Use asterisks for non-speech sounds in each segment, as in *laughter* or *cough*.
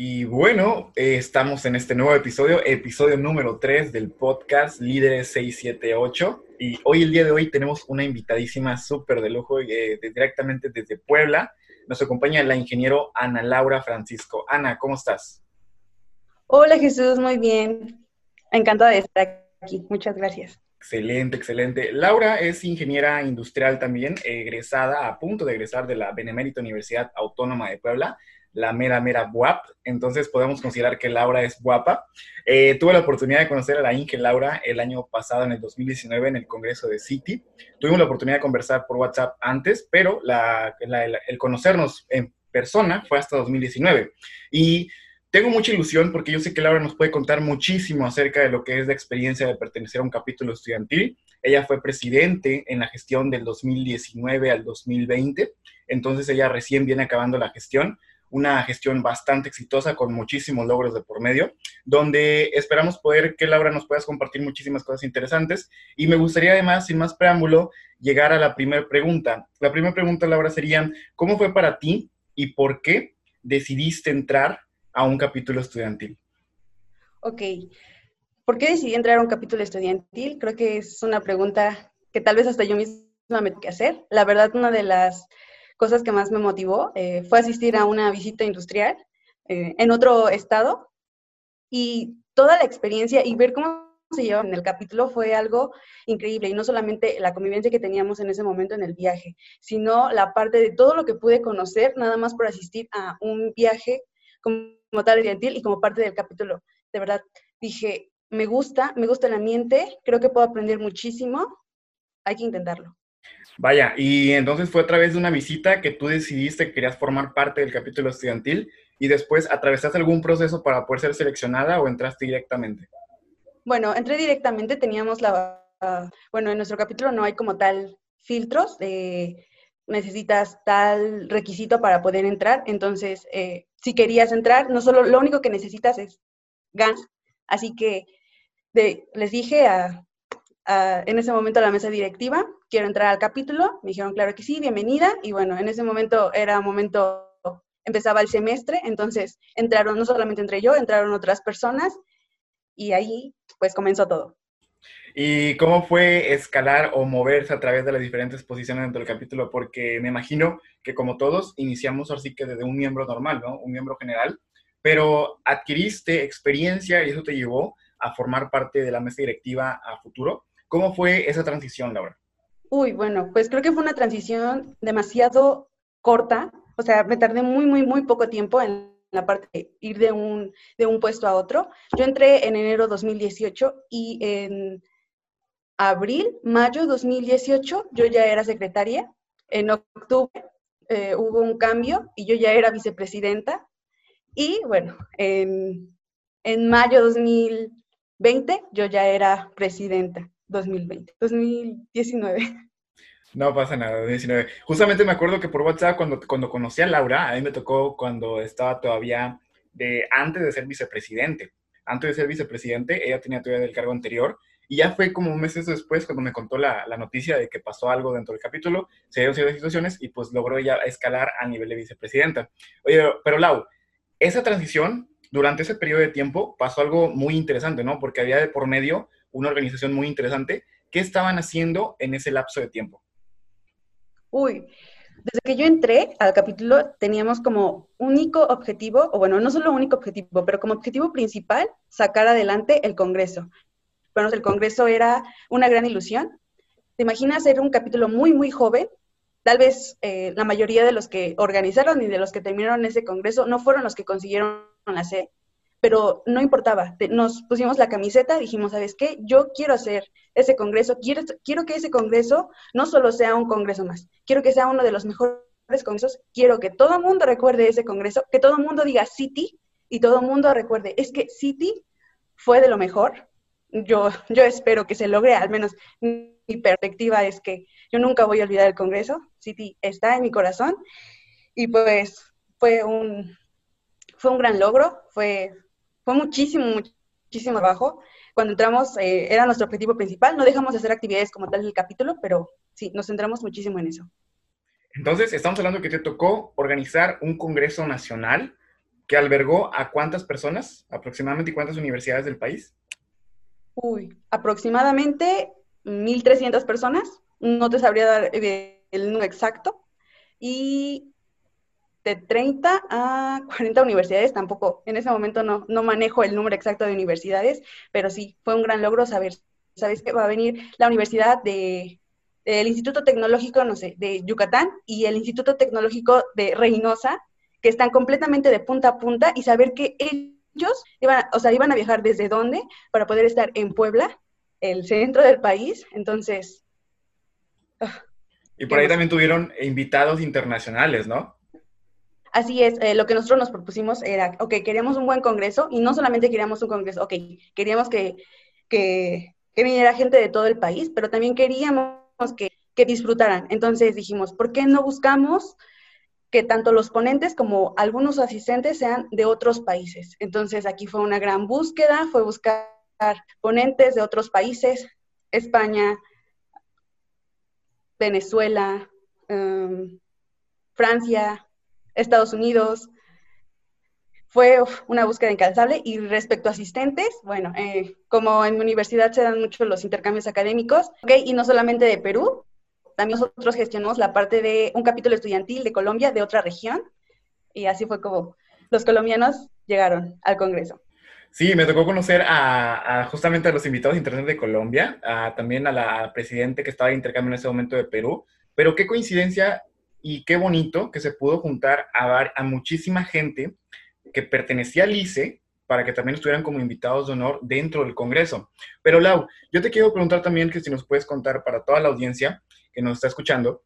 Y bueno, eh, estamos en este nuevo episodio, episodio número 3 del podcast Líderes 678. Y hoy, el día de hoy, tenemos una invitadísima súper de lujo eh, directamente desde Puebla. Nos acompaña la ingeniero Ana Laura Francisco. Ana, ¿cómo estás? Hola Jesús, muy bien. Encantada de estar aquí. Muchas gracias. Excelente, excelente. Laura es ingeniera industrial también, egresada, a punto de egresar de la Benemérita Universidad Autónoma de Puebla la mera, mera guap. Entonces podemos considerar que Laura es guapa. Eh, tuve la oportunidad de conocer a la Inge Laura el año pasado, en el 2019, en el Congreso de City. Tuvimos la oportunidad de conversar por WhatsApp antes, pero el conocernos en persona fue hasta 2019. Y tengo mucha ilusión porque yo sé que Laura nos puede contar muchísimo acerca de lo que es la experiencia de pertenecer a un capítulo estudiantil. Ella fue presidente en la gestión del 2019 al 2020, entonces ella recién viene acabando la gestión una gestión bastante exitosa con muchísimos logros de por medio, donde esperamos poder que Laura nos puedas compartir muchísimas cosas interesantes. Y me gustaría además, sin más preámbulo, llegar a la primera pregunta. La primera pregunta, Laura, sería, ¿cómo fue para ti y por qué decidiste entrar a un capítulo estudiantil? Ok. ¿Por qué decidí entrar a un capítulo estudiantil? Creo que es una pregunta que tal vez hasta yo misma me tengo que hacer. La verdad, una de las cosas que más me motivó eh, fue asistir a una visita industrial eh, en otro estado y toda la experiencia y ver cómo se en el capítulo fue algo increíble y no solamente la convivencia que teníamos en ese momento en el viaje, sino la parte de todo lo que pude conocer nada más por asistir a un viaje como, tal estudiantil y como parte del capítulo. De verdad, dije, me gusta, me gusta el ambiente, creo que puedo aprender muchísimo, hay que intentarlo. Vaya, y entonces fue a través de una visita que tú decidiste que querías formar parte del capítulo estudiantil y después atravesaste algún proceso para poder ser seleccionada o entraste directamente. Bueno, entré directamente, teníamos la, bueno, en nuestro capítulo no hay como tal filtros, de necesitas tal requisito para poder entrar, entonces eh, si querías entrar, no solo, lo único que necesitas es GANS, así que les dije a, en ese momento a la mesa directiva, quiero entrar al capítulo, me dijeron, claro que sí, bienvenida, y bueno, en ese momento era momento, empezaba el semestre, entonces entraron, no solamente entre yo, entraron otras personas, y ahí pues comenzó todo. ¿Y cómo fue escalar o moverse a través de las diferentes posiciones dentro del capítulo? Porque me imagino que como todos, iniciamos así que desde un miembro normal, ¿no? Un miembro general, pero adquiriste experiencia y eso te llevó a formar parte de la mesa directiva a futuro. ¿Cómo fue esa transición, Laura? Uy, bueno, pues creo que fue una transición demasiado corta. O sea, me tardé muy, muy, muy poco tiempo en la parte de ir de un, de un puesto a otro. Yo entré en enero 2018 y en abril, mayo 2018 yo ya era secretaria. En octubre eh, hubo un cambio y yo ya era vicepresidenta. Y bueno, en, en mayo 2020 yo ya era presidenta. 2020, 2019. No pasa nada, 2019. Justamente me acuerdo que por WhatsApp, cuando, cuando conocí a Laura, a mí me tocó cuando estaba todavía de antes de ser vicepresidente. Antes de ser vicepresidente, ella tenía todavía el cargo anterior. Y ya fue como meses después cuando me contó la, la noticia de que pasó algo dentro del capítulo, se dieron ciertas situaciones y pues logró ella escalar a nivel de vicepresidenta. Oye, pero Lau, esa transición, durante ese periodo de tiempo, pasó algo muy interesante, ¿no? Porque había de por medio una organización muy interesante. ¿Qué estaban haciendo en ese lapso de tiempo? Uy, desde que yo entré al capítulo teníamos como único objetivo, o bueno, no solo único objetivo, pero como objetivo principal, sacar adelante el Congreso. Bueno, el Congreso era una gran ilusión. ¿Te imaginas ser un capítulo muy, muy joven? Tal vez eh, la mayoría de los que organizaron y de los que terminaron ese Congreso no fueron los que consiguieron la sede pero no importaba, nos pusimos la camiseta, dijimos, ¿sabes qué? Yo quiero hacer ese congreso, quiero, quiero que ese congreso no solo sea un congreso más, quiero que sea uno de los mejores congresos, quiero que todo el mundo recuerde ese congreso, que todo el mundo diga City y todo el mundo recuerde, es que City fue de lo mejor. Yo, yo espero que se logre, al menos mi perspectiva es que yo nunca voy a olvidar el congreso, City está en mi corazón y pues fue un, fue un gran logro, fue fue muchísimo, muchísimo trabajo. Cuando entramos, eh, era nuestro objetivo principal. No dejamos de hacer actividades como tal del capítulo, pero sí, nos centramos muchísimo en eso. Entonces, estamos hablando que te tocó organizar un Congreso Nacional que albergó a cuántas personas, aproximadamente, y cuántas universidades del país? Uy, aproximadamente 1.300 personas. No te sabría dar eh, el número exacto. Y de 30 a 40 universidades, tampoco, en ese momento no, no manejo el número exacto de universidades, pero sí, fue un gran logro saber, sabes que va a venir la universidad de el Instituto Tecnológico, no sé, de Yucatán y el Instituto Tecnológico de Reynosa, que están completamente de punta a punta y saber que ellos iban, o sea, iban a viajar desde dónde para poder estar en Puebla, el centro del país. Entonces... Ah, y por ahí también tuvieron invitados internacionales, ¿no? Así es, eh, lo que nosotros nos propusimos era, ok, queríamos un buen congreso y no solamente queríamos un congreso, ok, queríamos que, que, viniera gente de todo el país, pero también queríamos que, que disfrutaran. Entonces dijimos, ¿por qué no buscamos que tanto los ponentes como algunos asistentes sean de otros países? Entonces aquí fue una gran búsqueda, fue buscar ponentes de otros países, España, Venezuela, em, Francia, Estados Unidos. Fue una búsqueda incansable y respecto a asistentes, bueno, eh, como en mi universidad se dan mucho los intercambios académicos, okay, y no solamente de Perú, también nosotros gestionamos la parte de un capítulo estudiantil de Colombia, de otra región, y así fue como los colombianos llegaron al Congreso. Sí, me tocó conocer a, justamente a los invitados internacionales de Colombia, también a la presidente que estaba de intercambio en ese momento de Perú, pero qué coincidencia y qué bonito que se pudo juntar a, a muchísima gente que pertenecía al ICE para que también estuvieran como invitados de honor dentro del Congreso. Pero Lau, yo te quiero preguntar también que si nos puedes contar para toda la audiencia que nos está escuchando,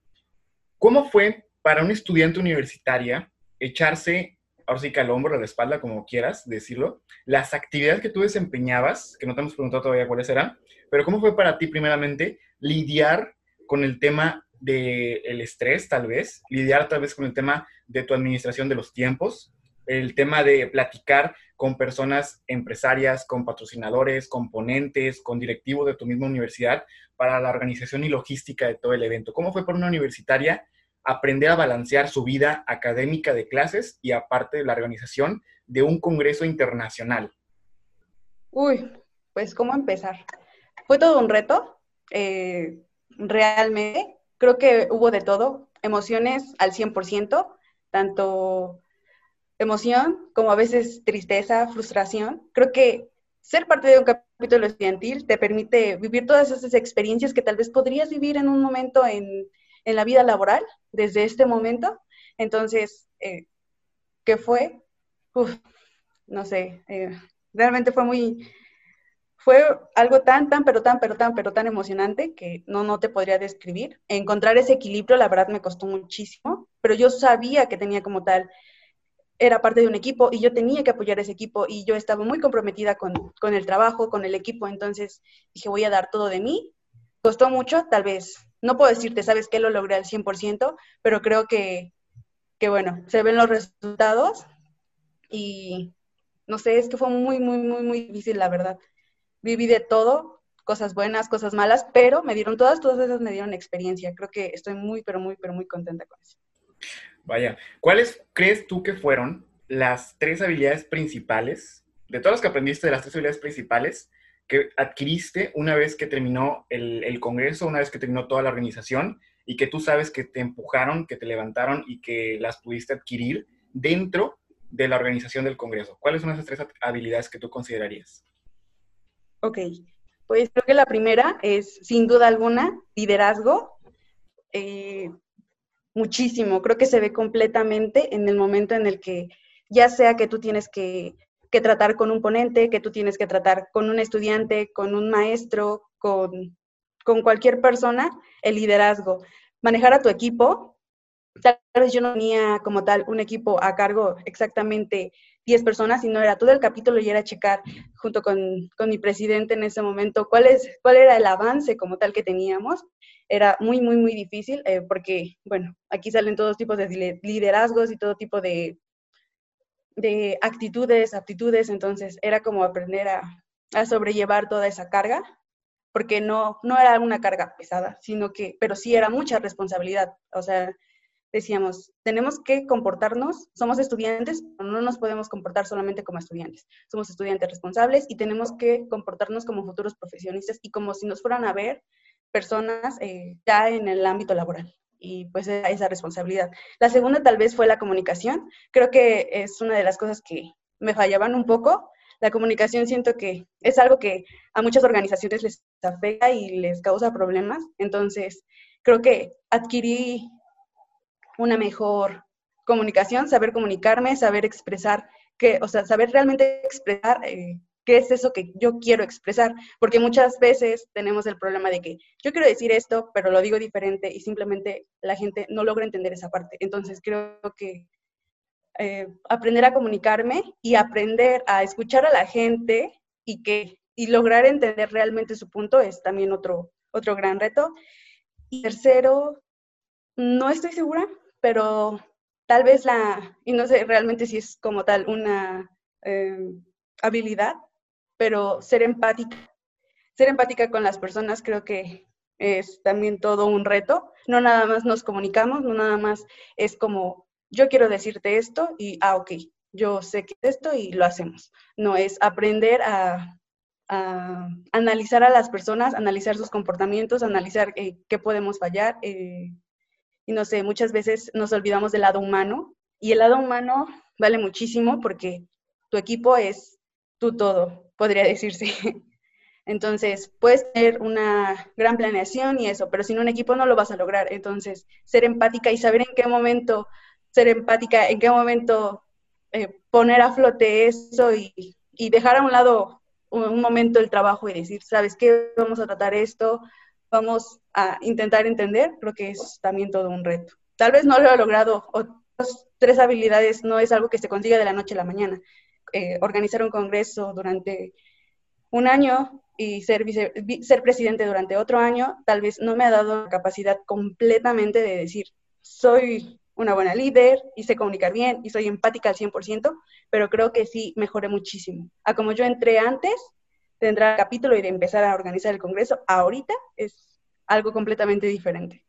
¿cómo fue para una estudiante universitaria echarse, ahora sí que al hombro, a la espalda, como quieras decirlo, las actividades que tú desempeñabas, que no te hemos preguntado todavía cuáles eran, pero cómo fue para ti primeramente lidiar con el tema del estrés, tal vez, lidiar tal vez con el tema de tu administración de los tiempos, el tema de platicar con personas empresarias, con patrocinadores, con ponentes, con directivos de tu misma universidad para la organización y logística de todo el evento. ¿Cómo fue para una universitaria aprender a balancear su vida académica de clases y aparte de la organización de un congreso internacional? Uy, pues ¿cómo empezar? Fue todo un reto, eh, realmente. Creo que hubo de todo, emociones al 100%, tanto emoción, como a veces tristeza, frustración. Creo que ser parte de un capítulo estudiantil te permite vivir todas esas experiencias que tal vez podrías vivir en un momento en, en la vida laboral, desde este momento. Entonces, eh, ¿qué fue? no sé, eh, realmente fue muy, fue algo tan, tan, pero tan, pero tan, pero tan emocionante que no, no te podría describir. Encontrar ese equilibrio, la verdad, me costó muchísimo, pero yo sabía que tenía como tal era parte de un equipo y yo tenía que apoyar ese equipo y yo estaba muy comprometida con, con, el trabajo, con el equipo, entonces dije, voy a dar todo de mí. Costó mucho, tal vez, no puedo decirte, sabes que lo logré al 100%, pero creo que, que, bueno, se ven los resultados y no sé, es que fue muy, muy, muy, muy difícil, la verdad. Viví de todo, cosas buenas, cosas malas, pero me dieron todas, todas esas me dieron experiencia. Creo que estoy muy, pero muy, pero muy contenta con eso. Vaya, ¿cuáles crees tú que fueron las tres habilidades principales, de todas las que aprendiste, de las tres habilidades principales que adquiriste una vez que terminó el, Congreso, una vez que terminó toda la organización y que tú sabes que te empujaron, que te levantaron y que las pudiste adquirir dentro de la organización del Congreso? ¿Cuáles son esas tres habilidades que tú considerarías? Ok, pues creo que la primera es, sin duda alguna, liderazgo. Eh, muchísimo. Creo que se ve completamente en el momento en el que ya sea que tú tienes que, tratar con un ponente, que tú tienes que tratar con un estudiante, con un maestro, con, con cualquier persona, el liderazgo. Manejar a tu equipo. Tal vez yo no tenía como tal un equipo a cargo exactamente 10 personas, sino era todo el capítulo y era checar junto con, con mi presidente en ese momento cuál, es, cuál era el avance como tal que teníamos. Era muy, muy, muy difícil eh, porque, bueno, aquí salen todos tipos de liderazgos y todo tipo de, de actitudes, aptitudes, entonces era como aprender a, a, sobrellevar toda esa carga, porque no, no era una carga pesada, sino que, pero sí era mucha responsabilidad, o sea, decíamos, tenemos que comportarnos, somos estudiantes, pero no nos podemos comportar solamente como estudiantes. Somos estudiantes responsables y tenemos que comportarnos como futuros profesionistas y como si nos fueran a ver personas eh, ya en el ámbito laboral. Y pues esa responsabilidad. La segunda tal vez fue la comunicación. Creo que es una de las cosas que me fallaban un poco. La comunicación siento que es algo que a muchas organizaciones les afecta y les causa problemas. Entonces, creo que adquirí una mejor comunicación, saber comunicarme, saber expresar, que, o sea, saber realmente expresar eh, qué es eso que yo quiero expresar, porque muchas veces tenemos el problema de que yo quiero decir esto, pero lo digo diferente y simplemente la gente no logra entender esa parte. Entonces creo que eh, aprender a comunicarme y aprender a escuchar a la gente y que y lograr entender realmente su punto es también otro, otro gran reto. Y tercero, no estoy segura, pero tal vez la, y no sé realmente si es como tal una eh, habilidad, pero ser empática, ser empática con las personas creo que es también todo un reto. No nada más nos comunicamos, no nada más es como, yo quiero decirte esto y, ah, ok, yo sé que esto y lo hacemos. No, es aprender a, analizar a las personas, analizar sus comportamientos, analizar eh, qué podemos fallar. Eh, y no sé, muchas veces nos olvidamos del lado humano y el lado humano vale muchísimo porque tu equipo es tu todo podría decirse. *laughs* Entonces, puedes tener una gran planeación y eso, pero sin un equipo no lo vas a lograr. Entonces, ser empática y saber en qué momento, ser empática, en qué momento eh, poner a flote eso y, dejar a un lado un, momento el trabajo y decir, ¿sabes qué? Vamos a tratar esto, vamos a intentar entender, creo que es también todo un reto. Tal vez no lo he logrado, otras tres habilidades no es algo que se consiga de la noche a la mañana, eh, organizar un congreso durante un año y ser, ser presidente durante otro año, tal vez no me ha dado la capacidad completamente de decir, soy una buena líder y sé comunicar bien y soy empática al 100%, pero creo que sí mejoré muchísimo. A como yo entré antes al capítulo y de empezar a organizar el Congreso, ahorita es algo completamente diferente.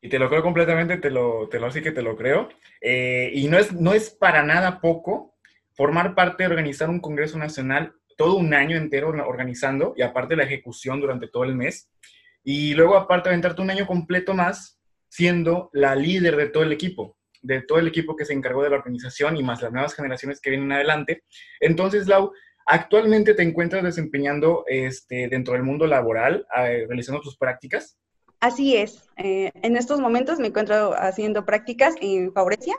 Y te lo creo completamente, te lo, te lo así que te lo creo. Eh, y no es, no es para nada poco formar parte de organizar un Congreso Nacional todo un año entero organizando y aparte la ejecución durante todo el mes. Y luego aparte aventarte un año completo más siendo la líder de todo el equipo, de todo el equipo que se encargó de la organización y más las nuevas generaciones que vienen adelante. Entonces, Lau, actualmente te encuentras desempeñando este, dentro del mundo laboral, realizando tus prácticas. Así es. Eh, en estos momentos me encuentro haciendo prácticas en Favorecia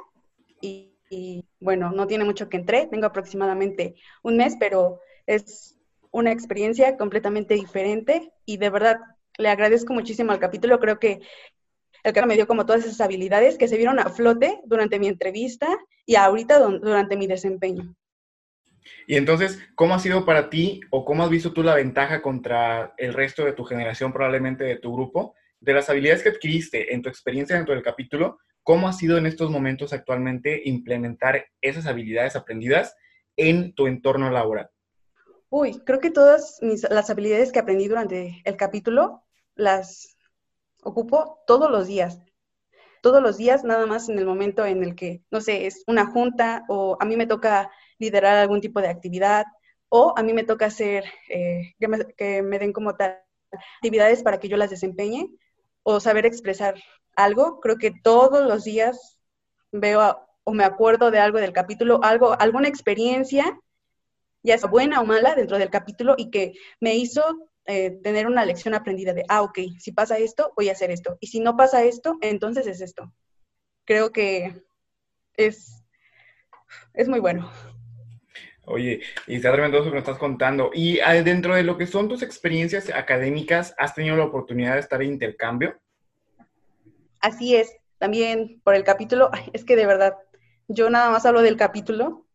y y bueno, no tiene mucho que entré, tengo aproximadamente un mes, pero es una experiencia completamente diferente y de verdad le agradezco muchísimo al capítulo, creo que el que me dio como todas esas habilidades que se vieron a flote durante mi entrevista y ahorita durante mi desempeño. Y entonces, ¿cómo ha sido para ti o cómo has visto tú la ventaja contra el resto de tu generación, probablemente de tu grupo, de las habilidades que adquiriste en tu experiencia dentro del capítulo ¿Cómo ha sido en estos momentos actualmente implementar esas habilidades aprendidas en tu entorno laboral? Uy, creo que todas las habilidades que aprendí durante el capítulo las ocupo todos los días. Todos los días, nada más en el momento en el que, no sé, es una junta o a mí me toca liderar algún tipo de actividad o a mí me toca hacer, eh, que, me, den como tal actividades para que yo las desempeñe o saber expresar algo, creo que todos los días veo o me acuerdo de algo del capítulo, algo, alguna experiencia, ya sea buena o mala, dentro del capítulo y que me hizo eh, tener una lección aprendida de, ah, ok, si pasa esto, voy a hacer esto. Y si no pasa esto, entonces es esto. Creo que es, es muy bueno. Oye, y está tremendo eso que nos estás contando. Y ah, dentro de lo que son tus experiencias académicas, ¿has tenido la oportunidad de estar en intercambio? Así es, también por el capítulo, es que de verdad, yo nada más hablo del capítulo,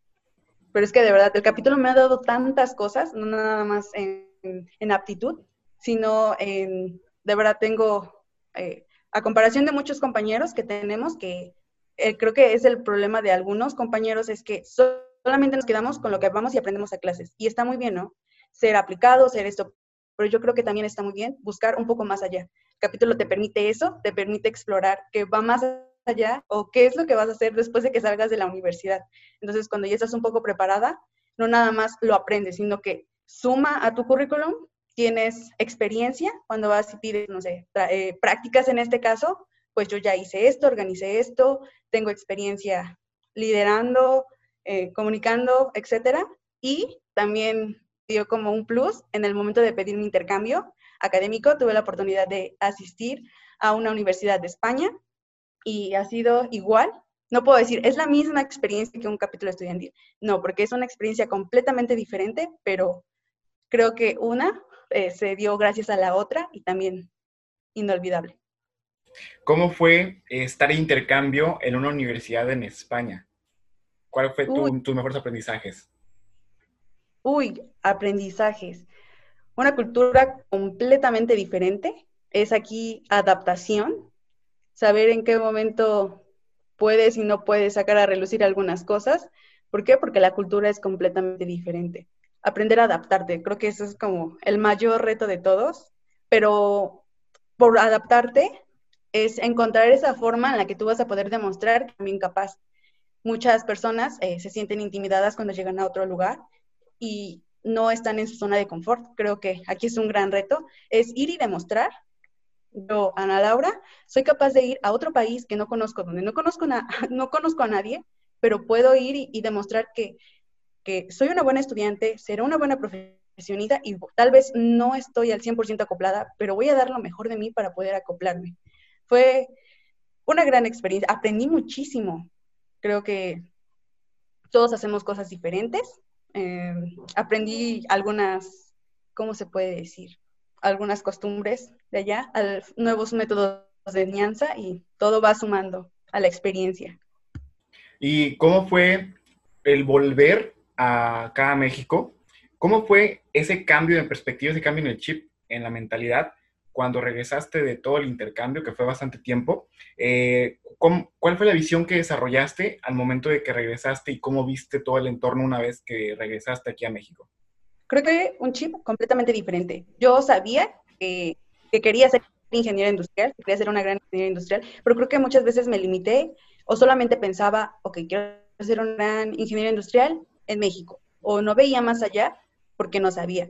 pero es que de verdad, el capítulo me ha dado tantas cosas, no nada más en, aptitud, sino en, de verdad tengo, eh, a comparación de muchos compañeros que tenemos, que eh, creo que es el problema de algunos compañeros, es que solamente nos quedamos con lo que vamos y aprendemos a clases. Y está muy bien, ¿no? Ser aplicado, ser esto, pero yo creo que también está muy bien buscar un poco más allá capítulo te permite eso, te permite explorar, que va más allá o qué es lo que vas a hacer después de que salgas de la universidad. Entonces, cuando ya estás un poco preparada, no nada más lo aprendes, sino que suma a tu currículum, tienes experiencia cuando vas y pides, no sé, eh, prácticas en este caso, pues yo ya hice esto, organicé esto, tengo experiencia liderando, eh, comunicando, etcétera. Y también dio como un plus en el momento de pedir mi intercambio académico, tuve la oportunidad de asistir a una universidad de España y ha sido igual. No puedo decir, es la misma experiencia que un capítulo estudiantil. No, porque es una experiencia completamente diferente, pero creo que una eh, se dio gracias a la otra y también inolvidable. ¿Cómo fue estar en intercambio en una universidad en España? ¿Cuál fue tus mejores aprendizajes? Uy, aprendizajes. Una cultura completamente diferente. Es aquí adaptación, saber en qué momento puedes y no puedes sacar a relucir algunas cosas. ¿Por qué? Porque la cultura es completamente diferente. Aprender a adaptarte, creo que eso es como el mayor reto de todos, pero por adaptarte es encontrar esa forma en la que tú vas a poder demostrar que también capaz. Muchas personas eh, se sienten intimidadas cuando llegan a otro lugar y no están en su zona de confort. Creo que aquí es un gran reto, es ir y demostrar. Yo, Ana Laura, soy capaz de ir a otro país que no conozco, donde no conozco, *laughs* no conozco a nadie, pero puedo ir y, demostrar que, que, soy una buena estudiante, seré una buena profesionista y tal vez no estoy al 100% acoplada, pero voy a dar lo mejor de mí para poder acoplarme. Fue una gran experiencia, aprendí muchísimo. Creo que todos hacemos cosas diferentes eh, aprendí algunas, ¿cómo se puede decir? Algunas costumbres de allá, nuevos métodos de enseñanza y todo va sumando a la experiencia. ¿Y cómo fue el volver acá a México? ¿Cómo fue ese cambio de perspectiva, ese cambio en el chip, en la mentalidad, cuando regresaste de todo el intercambio, que fue bastante tiempo? Eh, ¿Cuál fue la visión que desarrollaste al momento de que regresaste y cómo viste todo el entorno una vez que regresaste aquí a México? Creo que un chip completamente diferente. Yo sabía que, quería ser ingeniera industrial, que quería ser una gran ingeniera industrial, pero creo que muchas veces me limité o solamente pensaba, ok, quiero ser una gran ingeniera industrial en México, o no veía más allá porque no sabía.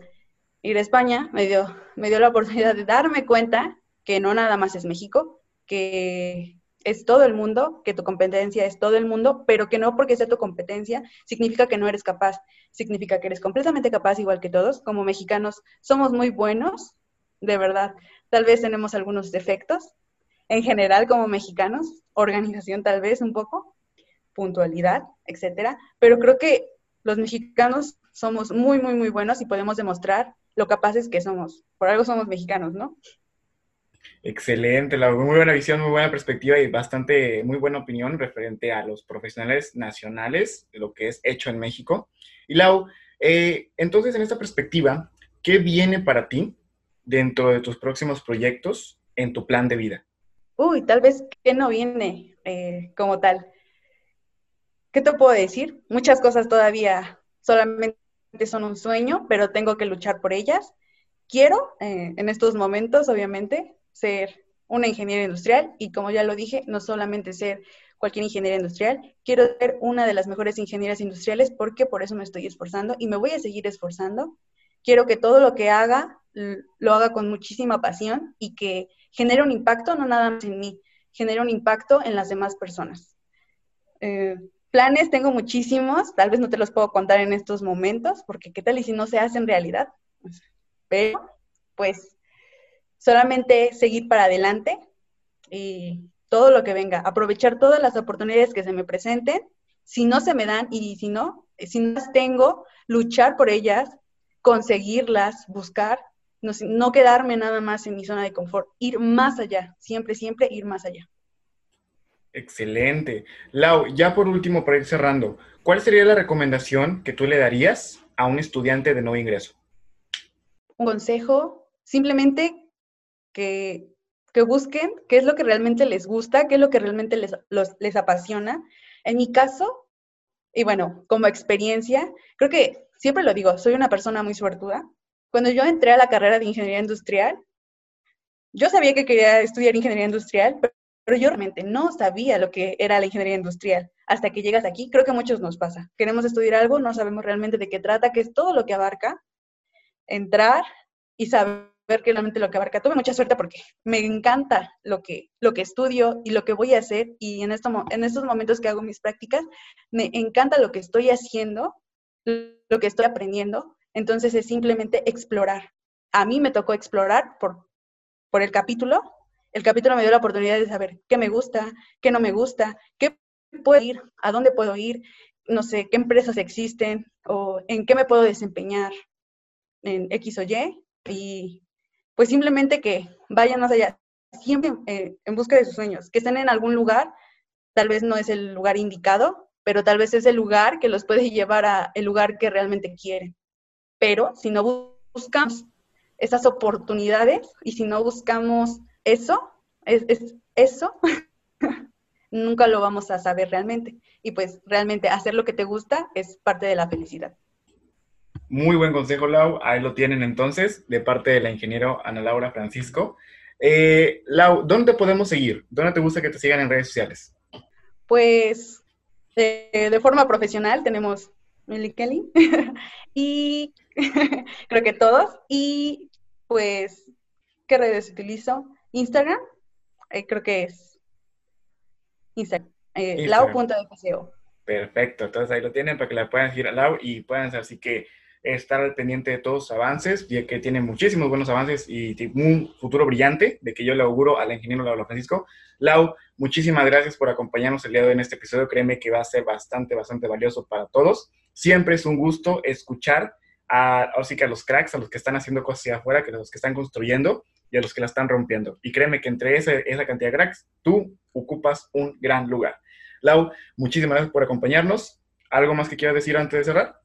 Ir a España me dio, me dio la oportunidad de darme cuenta que no nada más es México, que es todo el mundo, que tu competencia es todo el mundo, pero que no porque sea tu competencia significa que no eres capaz, significa que eres completamente capaz igual que todos. Como mexicanos somos muy buenos, de verdad. Tal vez tenemos algunos defectos en general como mexicanos, organización tal vez un poco, puntualidad, etcétera, pero creo que los mexicanos somos muy, muy, muy buenos y podemos demostrar lo capaces que somos. Por algo somos mexicanos, ¿no? Excelente, la muy buena visión, muy buena perspectiva y bastante muy buena opinión referente a los profesionales nacionales, de lo que es hecho en México. Y Lau, eh, entonces en esta perspectiva, ¿qué viene para ti dentro de tus próximos proyectos en tu plan de vida? Uy, tal vez que no viene eh, como tal. ¿Qué te puedo decir? Muchas cosas todavía solamente son un sueño, pero tengo que luchar por ellas. Quiero, eh, en estos momentos, obviamente, ser una ingeniera industrial y como ya lo dije, no solamente ser cualquier ingeniera industrial, quiero ser una de las mejores ingenieras industriales porque por eso me estoy esforzando y me voy a seguir esforzando. Quiero que todo lo que haga lo haga con muchísima pasión y que genere un impacto no nada más en mí, genere un impacto en las demás personas. Eh, planes tengo muchísimos, tal vez no te los puedo contar en estos momentos porque qué tal y si no se hacen realidad. Pero pues solamente seguir para adelante y todo lo que venga, aprovechar todas las oportunidades que se me presenten, si no se me dan y si no, si no las tengo, luchar por ellas, conseguirlas, buscar, no, no quedarme nada más en mi zona de confort, ir más allá, siempre, siempre ir más allá. Excelente. Lau, ya por último, para ir cerrando, ¿cuál sería la recomendación que tú le darías a un estudiante de nuevo ingreso? Un consejo, simplemente que, busquen qué es lo que realmente les gusta, qué es lo que realmente les, les apasiona. En mi caso, y bueno, como experiencia, creo que siempre lo digo, soy una persona muy suertuda. Cuando yo entré a la carrera de ingeniería industrial, yo sabía que quería estudiar ingeniería industrial, pero yo realmente no sabía lo que era la ingeniería industrial. Hasta que llegas aquí, creo que a muchos nos pasa. Queremos estudiar algo, no sabemos realmente de qué trata, qué es todo lo que abarca, entrar y saber que realmente lo que abarca. Tuve mucha suerte porque me encanta lo que, lo que estudio y lo que voy a hacer y en, en estos momentos que hago mis prácticas, me encanta lo que estoy haciendo, lo que estoy aprendiendo. Entonces es simplemente explorar. A mí me tocó explorar por, por el capítulo. El capítulo me dio la oportunidad de saber qué me gusta, qué no me gusta, qué puedo ir, a dónde puedo ir, no sé, qué empresas existen o en qué me puedo desempeñar en X o Y. Y pues simplemente que vayan más allá, siempre eh, en busca de sus sueños, que estén en algún lugar, tal vez no es el lugar indicado, pero tal vez es el lugar que los puede *laughs* llevar a el lugar que realmente quieren. Pero si no buscamos esas oportunidades y si no buscamos eso, es, es eso, *laughs* nunca lo vamos a saber realmente. Y pues realmente hacer lo que te gusta es parte de la felicidad. Muy buen consejo, Lau. Ahí lo tienen entonces, de parte de la ingeniero Ana Laura Francisco. Eh, Lau, ¿dónde podemos seguir? ¿Dónde te gusta que te sigan en redes sociales? Pues de forma profesional tenemos Milly Kelly *laughs* y *laughs* creo que todos. Y pues, ¿qué redes utilizo? Instagram, eh, creo que es Instagram, eh, lau.fco. Perfecto, entonces ahí lo tienen para que la puedan seguir a Lau y puedan así que estar al pendiente de todos sus avances, ya que tiene muchísimos buenos avances y un futuro brillante, de que yo le auguro al ingeniero Lau Francisco. Lau, muchísimas gracias por acompañarnos el día de hoy en este episodio. Créeme que va a ser bastante, bastante valioso para todos. Siempre es un gusto escuchar a, a los cracks, a los que están haciendo cosas hacia afuera, a los que están construyendo y a los que la están rompiendo. Y créeme que entre esa, esa cantidad de cracks, tú ocupas un gran lugar. Lau, muchísimas gracias por acompañarnos. ¿Algo más que quieras decir antes de cerrar?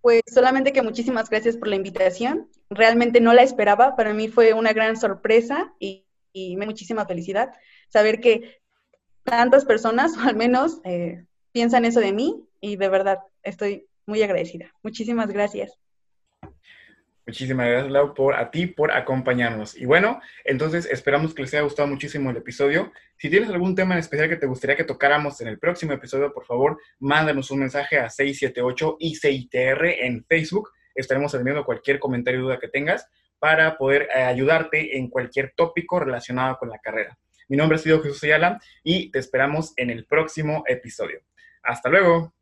Pues solamente que muchísimas gracias por la invitación. Realmente no la esperaba, para mí fue una gran sorpresa y, y muchísima felicidad saber que tantas personas, o al menos, eh, piensan eso de mí y de verdad estoy muy agradecida. Muchísimas gracias. Muchísimas gracias, Lau, por, a ti por acompañarnos. Y bueno, entonces esperamos que les haya gustado muchísimo el episodio. Si tienes algún tema en especial que te gustaría que tocáramos en el próximo episodio, por favor, mándanos un mensaje a 678 ICITR en Facebook. Estaremos atendiendo cualquier comentario o duda que tengas para poder eh, ayudarte en cualquier tópico relacionado con la carrera. Mi nombre es sido Jesús Ayala y te esperamos en el próximo episodio. Hasta luego.